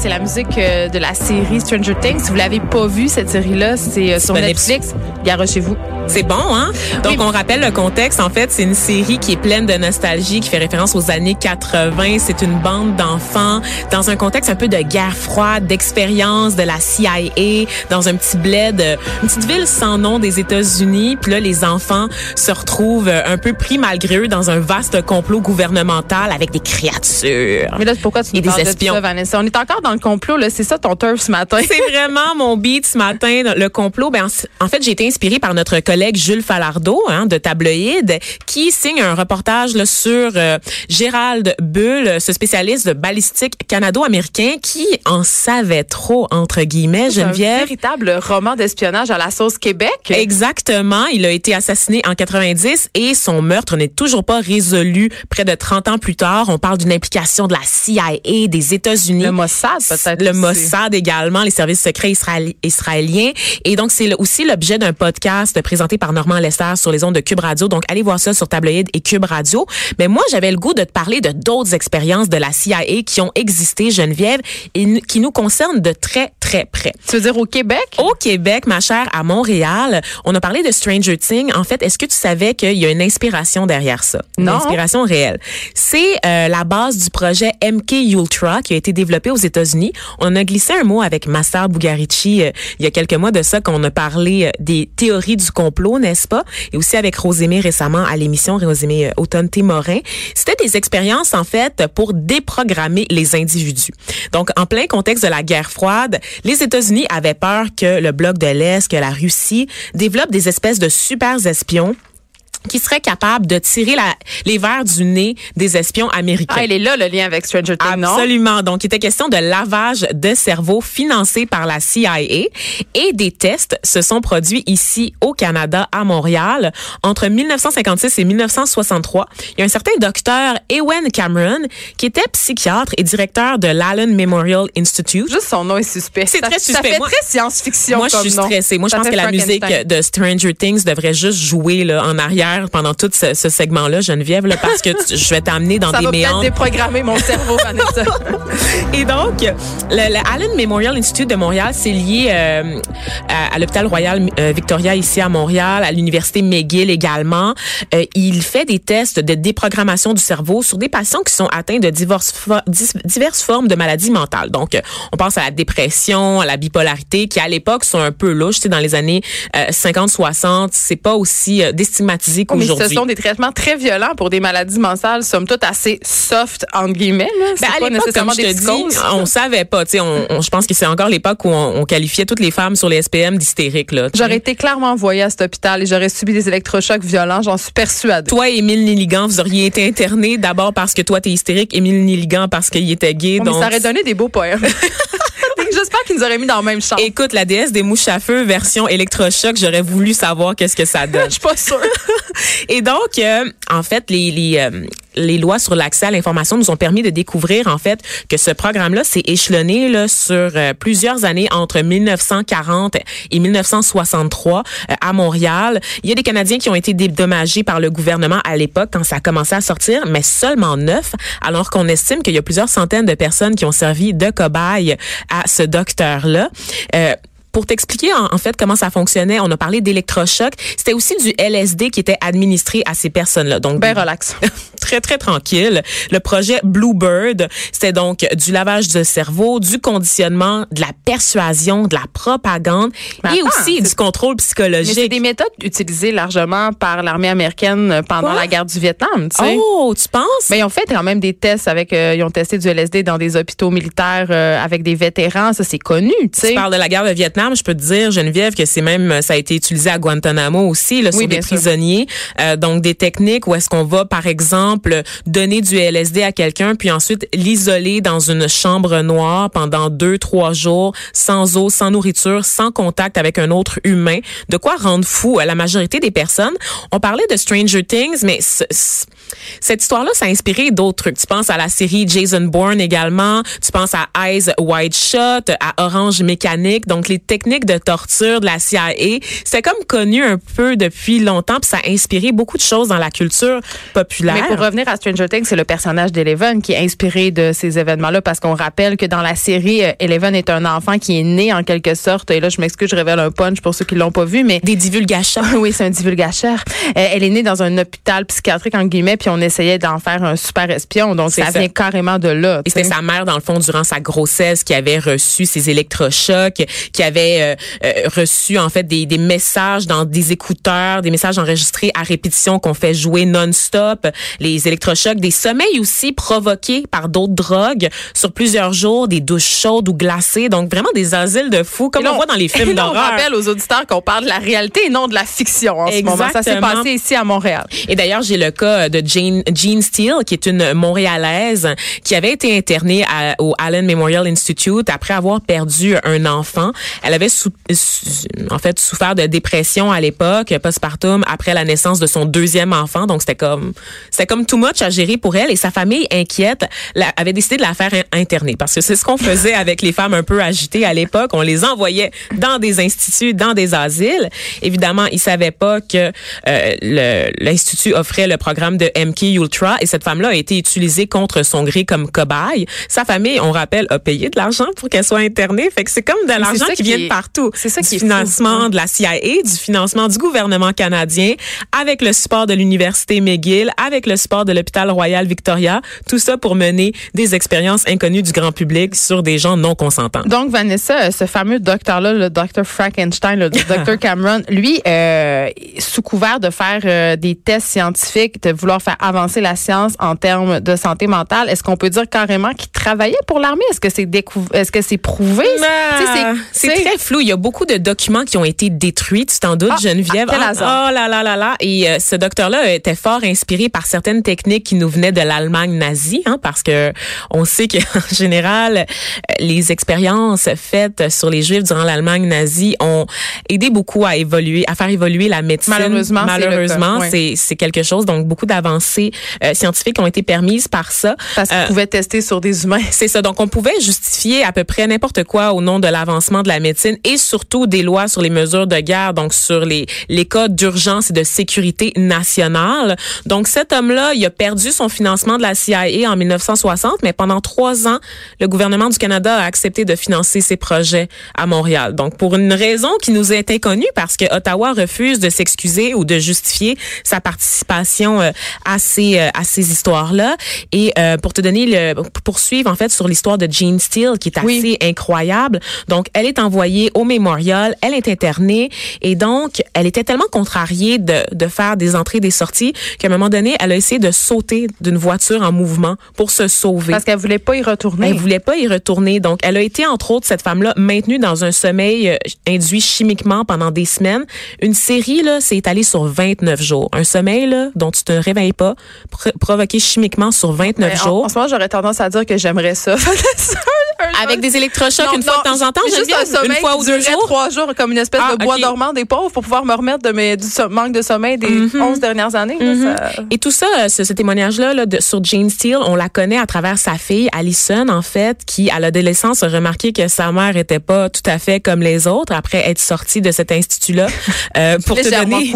C'est la musique euh, de la série Stranger Things. Si vous l'avez pas vue, cette série-là, c'est euh, sur Netflix. Garochez-vous. C'est bon, hein? Donc, on rappelle le contexte. En fait, c'est une série qui est pleine de nostalgie, qui fait référence aux années 80. C'est une bande d'enfants dans un contexte un peu de guerre froide, d'expérience de la CIA, dans un petit bled, une petite ville sans nom des États-Unis. Puis là, les enfants se retrouvent un peu pris malgré eux dans un vaste complot gouvernemental avec des créatures. Mais là, c'est pourquoi tu nous des parles de espions. ça, Vanessa? On est encore dans le complot, là. C'est ça ton turf ce matin. C'est vraiment mon beat ce matin, le complot. Ben, en en fait, j'ai été inspirée par notre collègue Jules Falardeau hein, de Tabloïd, qui signe un reportage là, sur euh, Gérald Bull, ce spécialiste de balistique canado-américain qui en savait trop, entre guillemets, C'est un Geneviève. véritable roman d'espionnage à la sauce Québec. Exactement. Il a été assassiné en 90 et son meurtre n'est toujours pas résolu près de 30 ans plus tard. On parle d'une implication de la CIA, des États-Unis. Le Mossad, peut-être. Le aussi. Mossad également, les services secrets israéli- israéliens. Et donc, c'est aussi l'objet d'un podcast présenté par Normand Lester sur les ondes de Cube Radio. Donc, allez voir ça sur Tabloïd et Cube Radio. Mais moi, j'avais le goût de te parler de d'autres expériences de la CIA qui ont existé, Geneviève, et qui nous concernent de très, très près. Tu veux dire au Québec? Au Québec, ma chère, à Montréal, on a parlé de Stranger Things. En fait, est-ce que tu savais qu'il y a une inspiration derrière ça? Une Non. inspiration réelle. C'est euh, la base du projet MK Ultra qui a été développé aux États-Unis. On a glissé un mot avec Master Bugarici euh, il y a quelques mois de ça qu'on a parlé euh, des théories du complot, n'est-ce pas? Et aussi avec Rosémée récemment à l'émission Rosémée euh, Automne-Témorin. C'était des expériences, en fait, pour déprogrammer les individus. Donc, en plein contexte de la guerre froide, les États-Unis avaient peur que le bloc de l'Est, que la Russie développe des espèces de super espions qui seraient capables de tirer la, les verres du nez des espions américains. Ah, il est là, le lien avec Stranger Things, non? Absolument. Donc, il était question de lavage de cerveau financé par la CIA et des tests se sont produits ici au Canada, à Montréal, entre 1956 et 1963. Il y a un certain docteur Ewen Cameron qui était psychiatre et directeur de l'Allen Memorial Institute. Juste son nom est suspect. C'est Ça- très Ça suspect. fait Moi- très science-fiction Moi, je suis stressée. Moi, je Ça pense fait que la musique de Stranger Things devrait juste jouer là, en arrière pendant tout ce, ce segment-là, Geneviève, là, parce que tu- je vais t'amener dans Ça des va peut-être méandres. déprogrammer mon cerveau, Vanessa. Et donc, le, le Allen Memorial Institute de Montréal, c'est lié euh, à, à l'hôpital Royal euh, Victoria ici à Montréal, à l'université McGill également. Euh, il fait des tests de déprogrammation du cerveau sur des patients qui sont atteints de dis- diverses formes de maladies mentales. Donc, on pense à la dépression, à la bipolarité, qui à l'époque sont un peu louches. Tu sais, dans les années 50-60, c'est pas aussi euh, Oh, mais ce sont des traitements très violents pour des maladies mentales, somme toute assez soft, entre guillemets. là. Ben, à l'époque, comme je te dis, on savait pas. Tu sais, on, on- je pense que c'est encore l'époque où on, on qualifiait toutes les femmes sur les SPM d'hystériques. Là. J'aurais été clairement envoyée à cet hôpital et j'aurais subi des électrochocs violents, j'en suis persuadée. Toi et Émile Niligan, vous auriez été internés d'abord parce que toi, t'es hystérique, Émile Niligan parce qu'il était gay. Oh, mais donc, ça aurait donné des beaux poèmes. J'espère qu'ils nous auraient mis dans le même champ. Écoute, la déesse des mouches à feu version électrochoc, j'aurais voulu savoir qu'est-ce que ça donne. Je suis pas sûre. Et donc, euh, en fait, les, les, euh, les lois sur l'accès à l'information nous ont permis de découvrir, en fait, que ce programme-là s'est échelonné là, sur euh, plusieurs années entre 1940 et 1963 euh, à Montréal. Il y a des Canadiens qui ont été dédommagés par le gouvernement à l'époque quand ça a commencé à sortir, mais seulement neuf, alors qu'on estime qu'il y a plusieurs centaines de personnes qui ont servi de cobayes à ce docteur-là. Euh, pour t'expliquer en, en fait comment ça fonctionnait, on a parlé d'électrochoc. C'était aussi du LSD qui était administré à ces personnes-là. Donc Ben relax. très, très tranquille. Le projet Bluebird, c'était donc du lavage de cerveau, du conditionnement, de la persuasion, de la propagande et aussi du contrôle psychologique. Mais c'est des méthodes utilisées largement par l'armée américaine pendant la guerre du Vietnam, tu sais. Oh, tu penses? Mais ils ont fait quand même des tests avec, euh, ils ont testé du LSD dans des hôpitaux militaires euh, avec des vétérans. Ça, c'est connu, tu sais. Tu parles de la guerre de Vietnam. Je peux te dire, Geneviève, que c'est même, ça a été utilisé à Guantanamo aussi, là, sur des prisonniers. Euh, donc, des techniques où est-ce qu'on va, par exemple, donner du LSD à quelqu'un, puis ensuite l'isoler dans une chambre noire pendant deux, trois jours, sans eau, sans nourriture, sans contact avec un autre humain. De quoi rendre fou la majorité des personnes. On parlait de Stranger Things, mais cette histoire-là, ça a inspiré d'autres trucs. Tu penses à la série Jason Bourne également. Tu penses à Eyes Wide Shut, à Orange Mécanique. Donc, les techniques de torture de la CIA, c'est comme connu un peu depuis longtemps, puis ça a inspiré beaucoup de choses dans la culture populaire. Mais pour revenir à Stranger Things, c'est le personnage d'Eleven qui est inspiré de ces événements-là, parce qu'on rappelle que dans la série, euh, Eleven est un enfant qui est né en quelque sorte. Et là, je m'excuse, je révèle un punch pour ceux qui l'ont pas vu, mais des divulgateurs. oui, c'est un divulgateur. Euh, elle est née dans un hôpital psychiatrique en guillemets, puis on essayait d'en faire un super espion. Donc ça, vient carrément de là. Et c'était sa mère dans le fond durant sa grossesse qui avait reçu ces électrochocs, qui avait euh, reçu en fait des, des messages dans des écouteurs, des messages enregistrés à répétition qu'on fait jouer non-stop, les électrochocs, des sommeils aussi provoqués par d'autres drogues sur plusieurs jours, des douches chaudes ou glacées, donc vraiment des asiles de fous comme on voit dans les films d'horreur. On rappelle aux auditeurs qu'on parle de la réalité et non de la fiction en Exactement. ce moment. Ça s'est passé ici à Montréal. Et d'ailleurs, j'ai le cas de Jane, Jean Steele, qui est une Montréalaise qui avait été internée au Allen Memorial Institute après avoir perdu un enfant. Elle avait en fait souffert de dépression à l'époque, postpartum, après la naissance de son deuxième enfant. Donc c'était comme c'était comme too much à gérer pour elle et sa famille inquiète avait décidé de la faire interner parce que c'est ce qu'on faisait avec les femmes un peu agitées à l'époque. On les envoyait dans des instituts, dans des asiles. Évidemment, ils savaient pas que euh, l'institut offrait le programme de MK Ultra et cette femme-là a été utilisée contre son gré comme cobaye. Sa famille, on rappelle, a payé de l'argent pour qu'elle soit internée. Fait que c'est comme de l'argent qui, vient de partout. C'est ça du qui financement de la CIA, du financement du gouvernement canadien, avec le support de l'université McGill, avec le support de l'hôpital Royal Victoria. Tout ça pour mener des expériences inconnues du grand public sur des gens non consentants. Donc Vanessa, ce fameux docteur-là, le docteur Frankenstein, le docteur Cameron, lui, euh, sous couvert de faire euh, des tests scientifiques, de vouloir faire avancer la science en termes de santé mentale, est-ce qu'on peut dire carrément qu'il travaillait pour l'armée? Est-ce que c'est est-ce que c'est prouvé? C'est très flou. Il y a beaucoup de documents qui ont été détruits. Tu t'en doutes, ah, Geneviève ah, Oh là là là là. Et euh, ce docteur-là était fort inspiré par certaines techniques qui nous venaient de l'Allemagne nazie, hein, parce que on sait qu'en général, les expériences faites sur les Juifs durant l'Allemagne nazie ont aidé beaucoup à évoluer, à faire évoluer la médecine. Malheureusement, malheureusement, c'est c'est quelque chose. Donc beaucoup d'avancées euh, scientifiques ont été permises par ça. Parce qu'on euh, pouvait tester sur des humains. C'est ça. Donc on pouvait justifier à peu près n'importe quoi au nom de l'avancement de la médecine et surtout des lois sur les mesures de guerre, donc sur les les codes d'urgence et de sécurité nationale. Donc cet homme-là, il a perdu son financement de la CIA en 1960, mais pendant trois ans, le gouvernement du Canada a accepté de financer ses projets à Montréal. Donc pour une raison qui nous est inconnue, parce que Ottawa refuse de s'excuser ou de justifier sa participation euh, à ces euh, à ces histoires-là. Et euh, pour te donner le pour poursuivre en fait sur l'histoire de Jean Steele, qui est assez incroyable. Donc elle est envoyée au mémorial, elle est internée et donc elle était tellement contrariée de de faire des entrées des sorties qu'à un moment donné, elle a essayé de sauter d'une voiture en mouvement pour se sauver. Parce qu'elle voulait pas y retourner. Elle voulait pas y retourner. Donc elle a été entre autres cette femme-là maintenue dans un sommeil induit chimiquement pendant des semaines. Une série là, s'est étalée sur 29 jours. Un sommeil là, dont tu te réveilles pas, provoqué chimiquement sur 29 jours. En, ce moment, j'aurais tendance à dire que j'aimerais ça. Avec des électrochocs une fois de temps en temps, juste un sommeil une fois ou deux jours. trois jours, comme une espèce de ah, bois dormant des pauvres pour pouvoir me remettre de mes, du manque de sommeil des mm 11 dernières années. Mhm. Et tout ça, ce, ce témoignage-là là, sur Jane Steele, on la connaît à travers sa fille, Allison, en fait, qui, à l'adolescence, a remarqué que sa mère était pas tout à fait comme les autres après être sortie de cet institut-là. Euh, pour, te donner,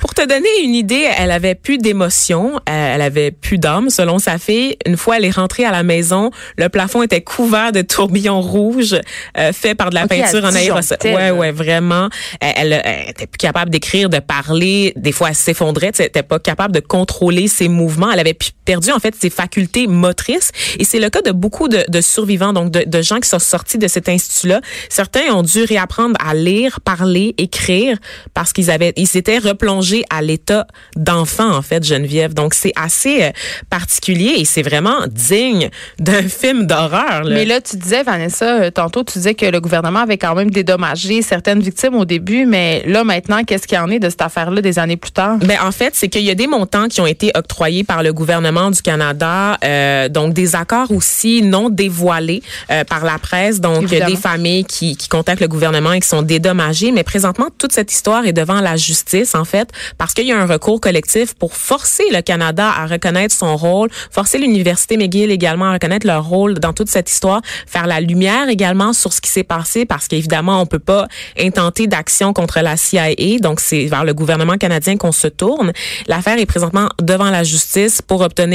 pour te donner une idée, elle avait plus d'émotions, euh, elle avait plus d'âme, selon sa fille. Une fois elle est rentrée à la maison, le plafond était couvert de tourbillons rouges euh, faits par de la peinture en aérosol. Ouais, ouais, vraiment. Elle, elle, était plus capable d'écrire, de parler. Des fois, elle s'effondrait. Elle était pas capable de contrôler ses mouvements. Elle avait plus perdu en fait ses facultés motrices. Et c'est le cas de beaucoup de, de survivants, donc de, de, gens qui sont sortis de cet institut-là. Certains ont dû réapprendre à lire, parler, écrire parce qu'ils avaient, ils s'étaient replongés à l'état d'enfant en fait, Geneviève. Donc c'est assez euh, particulier et c'est vraiment digne d'un film d'horreur. Mais là, tu disais Vanessa, euh, tantôt tu disais que le gouvernement avait quand même dédommagé certaines victimes au début, mais là maintenant, qu'est-ce qu'il y en est de cette affaire-là des années plus tard? Ben en fait, c'est qu'il y a des montants qui ont été octroyés par le gouvernement du Canada, euh, donc des accords aussi non dévoilés euh, par la presse, donc Évidemment. des familles qui, qui contactent le gouvernement et qui sont dédommagées. Mais présentement, toute cette histoire est devant la justice en fait, parce qu'il y a un recours collectif pour forcer le Canada à reconnaître son rôle, forcer l'université McGill également à reconnaître leur rôle dans toute cette histoire, faire la lumière également sur ce qui s'est passé, parce qu'évidemment on peut pas intenter d'action contre la CIA, donc c'est vers le gouvernement canadien qu'on se tourne. L'affaire est présentement devant la justice pour obtenir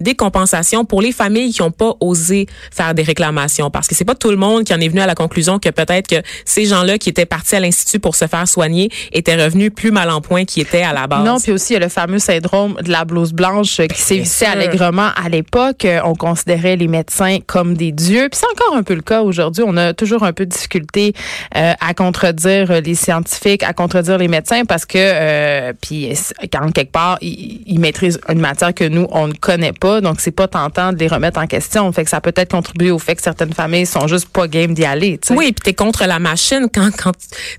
des compensations pour les familles qui n'ont pas osé faire des réclamations parce que c'est pas tout le monde qui en est venu à la conclusion que peut-être que ces gens-là qui étaient partis à l'institut pour se faire soigner étaient revenus plus mal en point qu'ils étaient à la base. Non, puis aussi il y a le fameux syndrome de la blouse blanche qui sévissait allègrement à l'époque. On considérait les médecins comme des dieux, puis c'est encore un peu le cas aujourd'hui. On a toujours un peu de difficulté euh, à contredire les scientifiques, à contredire les médecins parce que euh, puis quand quelque part ils, ils maîtrisent une matière que nous on ne connaît pas, donc c'est pas tentant de les remettre en question. Fait que ça peut être contribué au fait que certaines familles sont juste pas game d'y aller. Oui, puis t'es contre la machine quand quand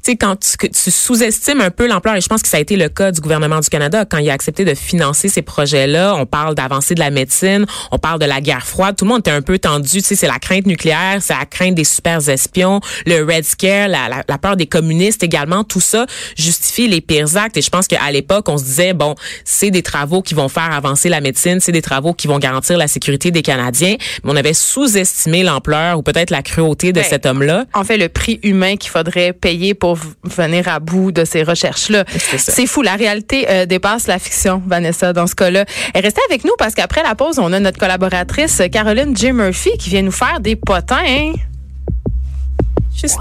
tu quand tu sous-estimes un peu l'ampleur et je pense que ça a été le cas du gouvernement du Canada quand il a accepté de financer ces projets-là. On parle d'avancée de la médecine, on parle de la guerre froide. Tout le monde était un peu tendu. Tu sais, c'est la crainte nucléaire, c'est la crainte des super espions, le Red Scare, la, la, la peur des communistes également. Tout ça justifie les pires actes. Et je pense qu'à l'époque, on se disait bon, c'est des travaux qui vont faire avancer la médecine, c'est des travaux qui vont garantir la sécurité des Canadiens. Mais on avait sous-estimé l'ampleur ou peut-être la cruauté de Ben, cet homme-là. En fait, le prix humain qu'il faudrait payer pour venir à bout de ces recherches-là. C'est fou. La réalité euh, dépasse la fiction, Vanessa, dans ce cas-là. Restez avec nous parce qu'après la pause, on a notre collaboratrice Caroline J. Murphy qui vient nous faire des potins. hein? Juste